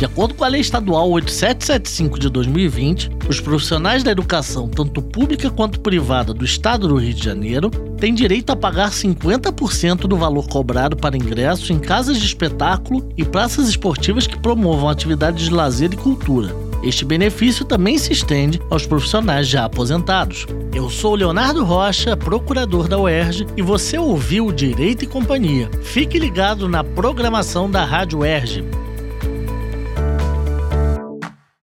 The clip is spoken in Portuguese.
De acordo com a Lei Estadual 8775 de 2020, os profissionais da educação, tanto pública quanto privada do Estado do Rio de Janeiro, têm direito a pagar 50% do valor cobrado para ingresso em casas de espetáculo e praças esportivas que promovam atividades de lazer e cultura. Este benefício também se estende aos profissionais já aposentados. Eu sou Leonardo Rocha, procurador da UERJ, e você ouviu Direito e Companhia. Fique ligado na programação da Rádio UERJ.